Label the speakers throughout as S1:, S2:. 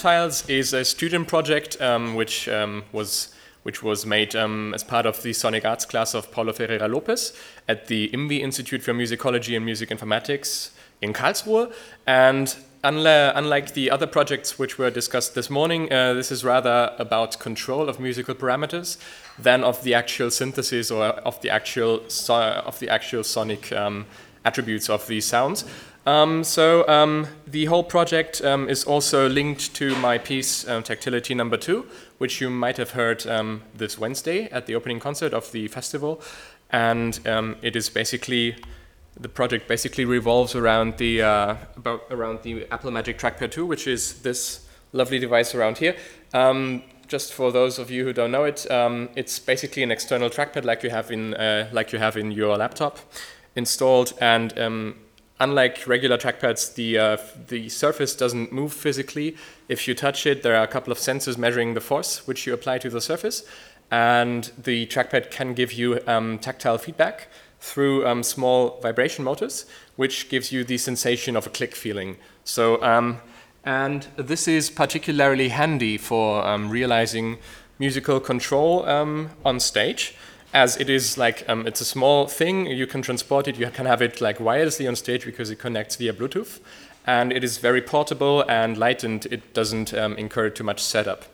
S1: Taptiles is a student project um, which um, was which was made um, as part of the Sonic Arts class of Paulo Ferreira Lopes at the IMWI Institute for Musicology and Music Informatics in Karlsruhe. And unlike the other projects which were discussed this morning, uh, this is rather about control of musical parameters than of the actual synthesis or of the actual so of the actual sonic um, attributes of these sounds. Um, so um, the whole project um, is also linked to my piece um, Tactility Number Two, which you might have heard um, this Wednesday at the opening concert of the festival, and um, it is basically the project basically revolves around the uh, about around the Apple Magic Trackpad 2, which is this lovely device around here. just for those of you who don't know it, it's basically an external trackpad like you have in uh, like you have in your laptop installed and unlike regular trackpads, the, uh, the surface doesn't move physically. If you touch it, there are a couple of sensors measuring the force which you apply to the surface. And the trackpad can give you um, tactile feedback through um, small vibration motors, which gives you the sensation of a click feeling. So, um, and this is particularly handy for um, realizing musical control um, on stage as it is like um, it's a small thing you can transport it you can have it like wirelessly on stage because it connects via bluetooth and it is very portable and light and it doesn't um, incur too much setup.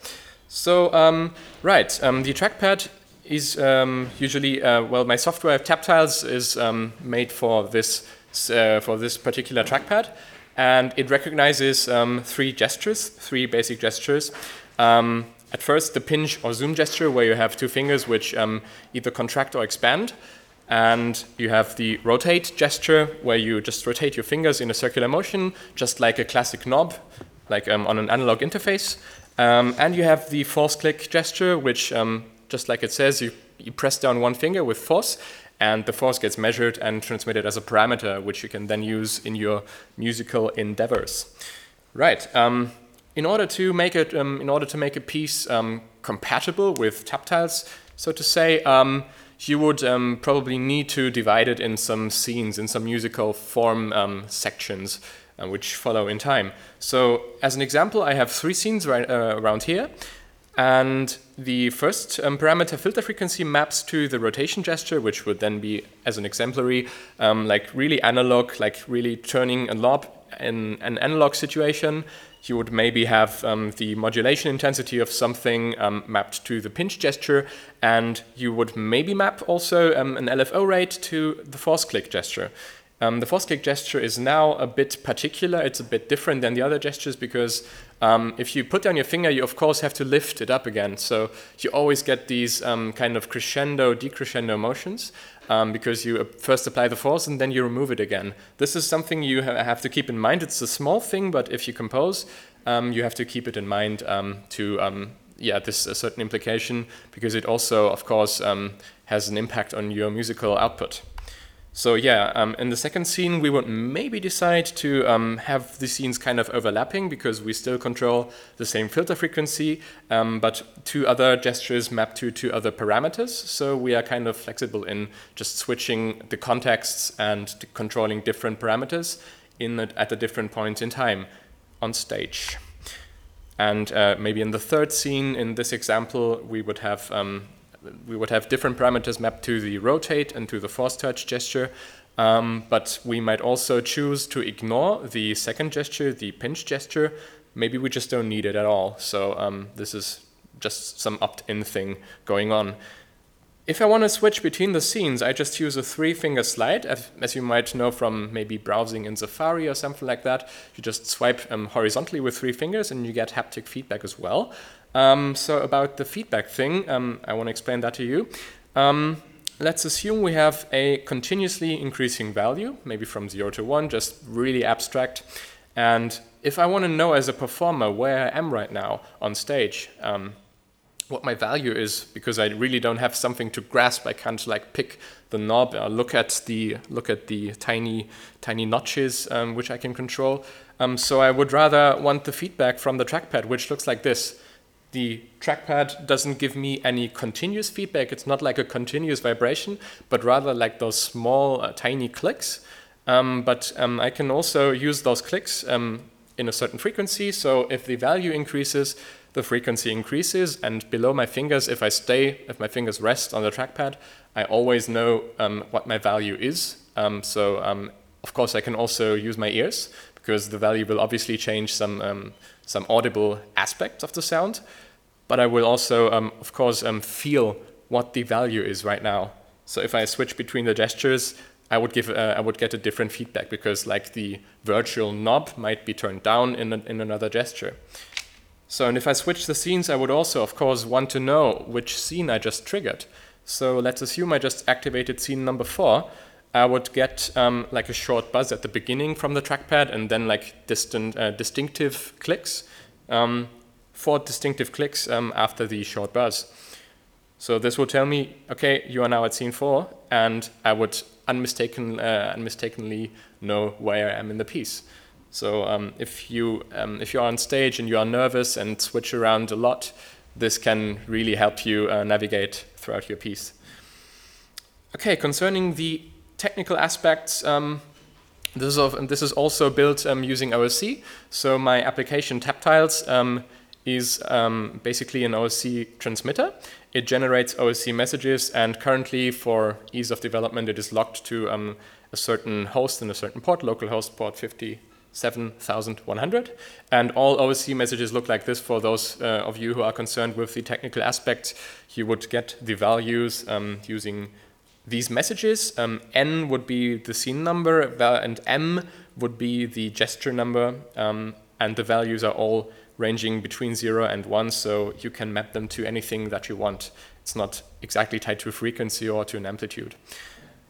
S1: So um, right um, the trackpad is um, usually uh, well my software Taptiles is um, made for this uh, for this particular trackpad and it recognizes three gestures three basic gestures at first, the pinch or zoom gesture, where you have two fingers which um, either contract or expand. And you have the rotate gesture, where you just rotate your fingers in a circular motion, just like a classic knob, like um, on an analog interface. Um, and you have the force click gesture, which, um, just like it says, you, you press down one finger with force, and the force gets measured and transmitted as a parameter, which you can then use in your musical endeavors. Right. Um, in order to make it, um, in order to make a piece um, compatible with Taptiles, so to say, um, you would um, probably need to divide it in some scenes, in some musical form um, sections, uh, which follow in time. So, as an example, I have three scenes right uh, around here, and the first um, parameter filter frequency maps to the rotation gesture, which would then be, as an exemplary, like really analog, like really turning a knob in an analog situation you would maybe have um, the modulation intensity of something um, mapped to the pinch gesture, and you would maybe map also um, an LFO rate to the force click gesture. Um, the force kick gesture is now a bit particular, it's a bit different than the other gestures because um, if you put down your finger, you of course have to lift it up again. So you always get these um, kind of crescendo, decrescendo motions um, because you uh, first apply the force and then you remove it again. This is something you ha have to keep in mind. It's a small thing, but if you compose, um, you have to keep it in mind um, to, yeah, this a certain implication because it also, of course, has an impact on your musical output. So yeah, um, in the second scene, we would maybe decide to um, have the scenes kind of overlapping because we still control the same filter frequency, um, but two other gestures map to two other parameters. So we are kind of flexible in just switching the contexts and controlling different parameters in the, at a different point in time on stage. And uh, maybe in the third scene, in this example, we would have um, we would have different parameters mapped to the rotate and to the force touch gesture. Um, but we might also choose to ignore the second gesture, the pinch gesture. Maybe we just don't need it at all. So um, this is just some opt-in thing going on. If I want to switch between the scenes, I just use a three-finger slide, as, you might know from maybe browsing in Safari or something like that. You just swipe um, horizontally with three fingers and you get haptic feedback as well. Um, so about the feedback thing, um, I want to explain that to you. Um, let's assume we have a continuously increasing value, maybe from 0 to 1, just really abstract. And if I want to know as a performer where I am right now on stage, um, what my value is, because I really don't have something to grasp, I can't like pick the knob or look at the look at the tiny tiny notches um, which I can control. Um, so I would rather want the feedback from the trackpad, which looks like this the trackpad doesn't give me any continuous feedback. It's not like a continuous vibration, but rather like those small, uh, tiny clicks. Um, but um, I can also use those clicks um, in a certain frequency. So if the value increases, the frequency increases, and below my fingers, if I stay, if my fingers rest on the trackpad, I always know um, what my value is. Um, so um, of course, I can also use my ears because the value will obviously change some um, some audible aspects of the sound. But I will also, um, of course, feel what the value is right now. So if I switch between the gestures, I would give uh, I would get a different feedback because like the virtual knob might be turned down in in another gesture. So and if I switch the scenes, I would also of course want to know which scene I just triggered. So let's assume I just activated scene number four. I would get um, like a short buzz at the beginning from the trackpad and then like distant uh, distinctive clicks, um, four distinctive clicks um, after the short buzz. So this will tell me, okay, you are now at scene four, and I would unmistaken, uh, unmistakenly know where I am in the piece. So um, if you um, if you're on stage and you are nervous and switch around a lot, this can really help you uh, navigate throughout your piece. Okay, concerning the technical aspects, um, this, is of, this is also built um, using OSC. So my application Taptiles um, is um, basically an OSC transmitter. It generates OSC messages, and currently, for ease of development, it is locked to um, a certain host in a certain port, localhost port 57100. And all OSC messages look like this for those uh, of you who are concerned with the technical aspects. You would get the values um, using these messages. Um, N would be the scene number, and M would be the gesture number, um, and the values are all ranging between 0 and 1, so you can map them to anything that you want. It's not exactly tied to a frequency or to an amplitude.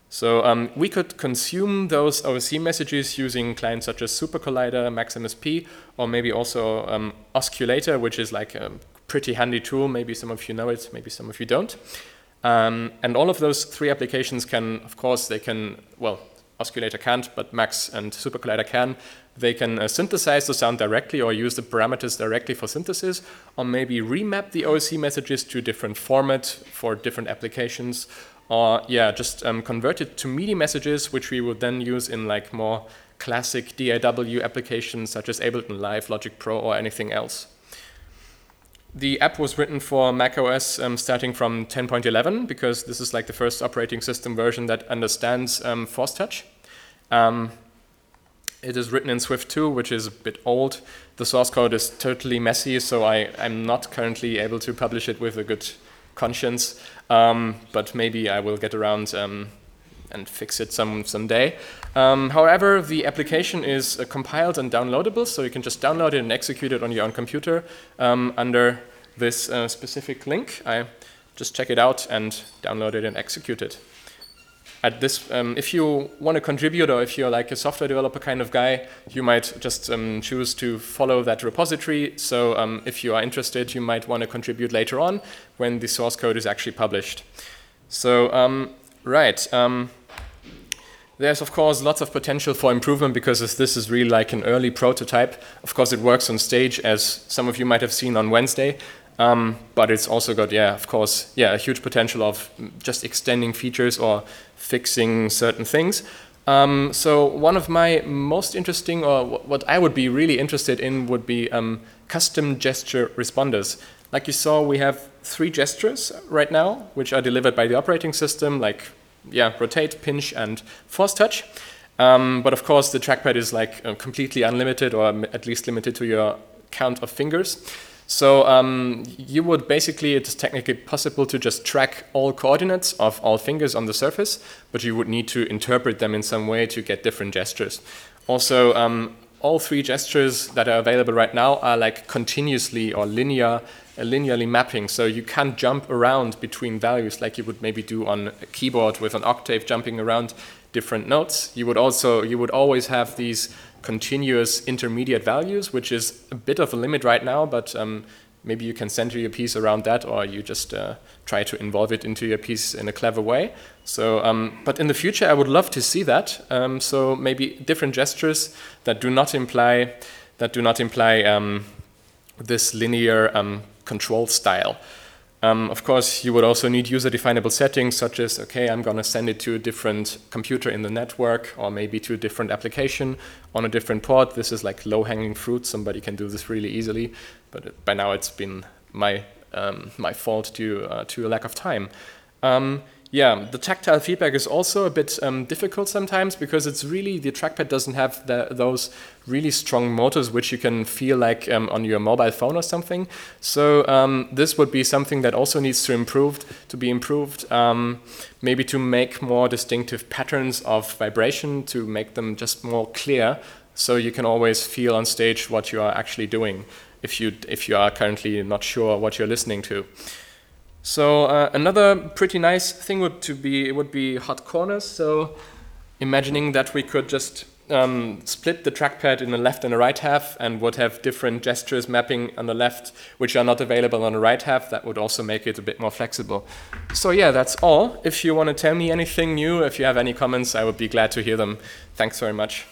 S1: So um, we could consume those OSC messages using clients such as SuperCollider, MaxMSP, or maybe also um, Osculator, which is like a pretty handy tool. Maybe some of you know it, maybe some of you don't. Um, and all of those three applications can, of course, they can, well, Osculator can't, but Max and SuperCollider can. They can uh, synthesize the sound directly or use the parameters directly for synthesis, or maybe remap the OSC messages to different format for different applications, or yeah, just um, convert it to MIDI messages, which we would then use in like more classic DAW applications such as Ableton Live, Logic Pro, or anything else. The app was written for macOS um, starting from 10.11 because this is like the first operating system version that understands um, Force Touch. Um, it is written in Swift 2, which is a bit old. The source code is totally messy, so I, am not currently able to publish it with a good conscience. Um, but maybe I will get around um, and fix it some someday. Um, however, the application is uh, compiled and downloadable, so you can just download it and execute it on your own computer um, under this uh, specific link. I just check it out and download it and execute it. At this, um, if you want to contribute or if you're like a software developer kind of guy, you might just um, choose to follow that repository. So um, if you are interested, you might want to contribute later on when the source code is actually published. So um, Right. Um, there's of course lots of potential for improvement because this is really like an early prototype. Of course, it works on stage, as some of you might have seen on Wednesday. Um, but it's also got, yeah, of course, yeah, a huge potential of just extending features or fixing certain things. Um, so one of my most interesting, or what I would be really interested in, would be um, custom gesture responders. Like you saw, we have three gestures right now, which are delivered by the operating system, like yeah, rotate, pinch, and force touch. Um, but of course, the trackpad is like uh, completely unlimited, or at least limited to your count of fingers. So um, you would basically, it is technically possible to just track all coordinates of all fingers on the surface, but you would need to interpret them in some way to get different gestures. Also, um, all three gestures that are available right now are like continuously or linear linearly mapping. So you can't jump around between values like you would maybe do on a keyboard with an octave jumping around different notes. You would also you would always have these continuous intermediate values, which is a bit of a limit right now, but um, maybe you can center your piece around that, or you just uh, try to involve it into your piece in a clever way. So, um, but in the future, I would love to see that. Um, so maybe different gestures that do not imply that do not imply um, this linear um, control style. Um, of course, you would also need user-definable settings such as, okay, I'm going to send it to a different computer in the network or maybe to a different application on a different port. This is like low-hanging fruit. Somebody can do this really easily, but by now it's been my um, my fault due uh, to a lack of time. Um, yeah, the tactile feedback is also a bit um, difficult sometimes because it's really, the trackpad doesn't have the, those really strong motors which you can feel like um, on your mobile phone or something. So um, this would be something that also needs to improve, to be improved, um, maybe to make more distinctive patterns of vibration, to make them just more clear so you can always feel on stage what you are actually doing if you, if you are currently not sure what you're listening to. So uh, another pretty nice thing would to be it would be hot corners. So imagining that we could just um, split the trackpad in the left and the right half and would have different gestures mapping on the left which are not available on the right half that would also make it a bit more flexible. So yeah that's all. If you want to tell me anything new if you have any comments i would be glad to hear them. Thanks very much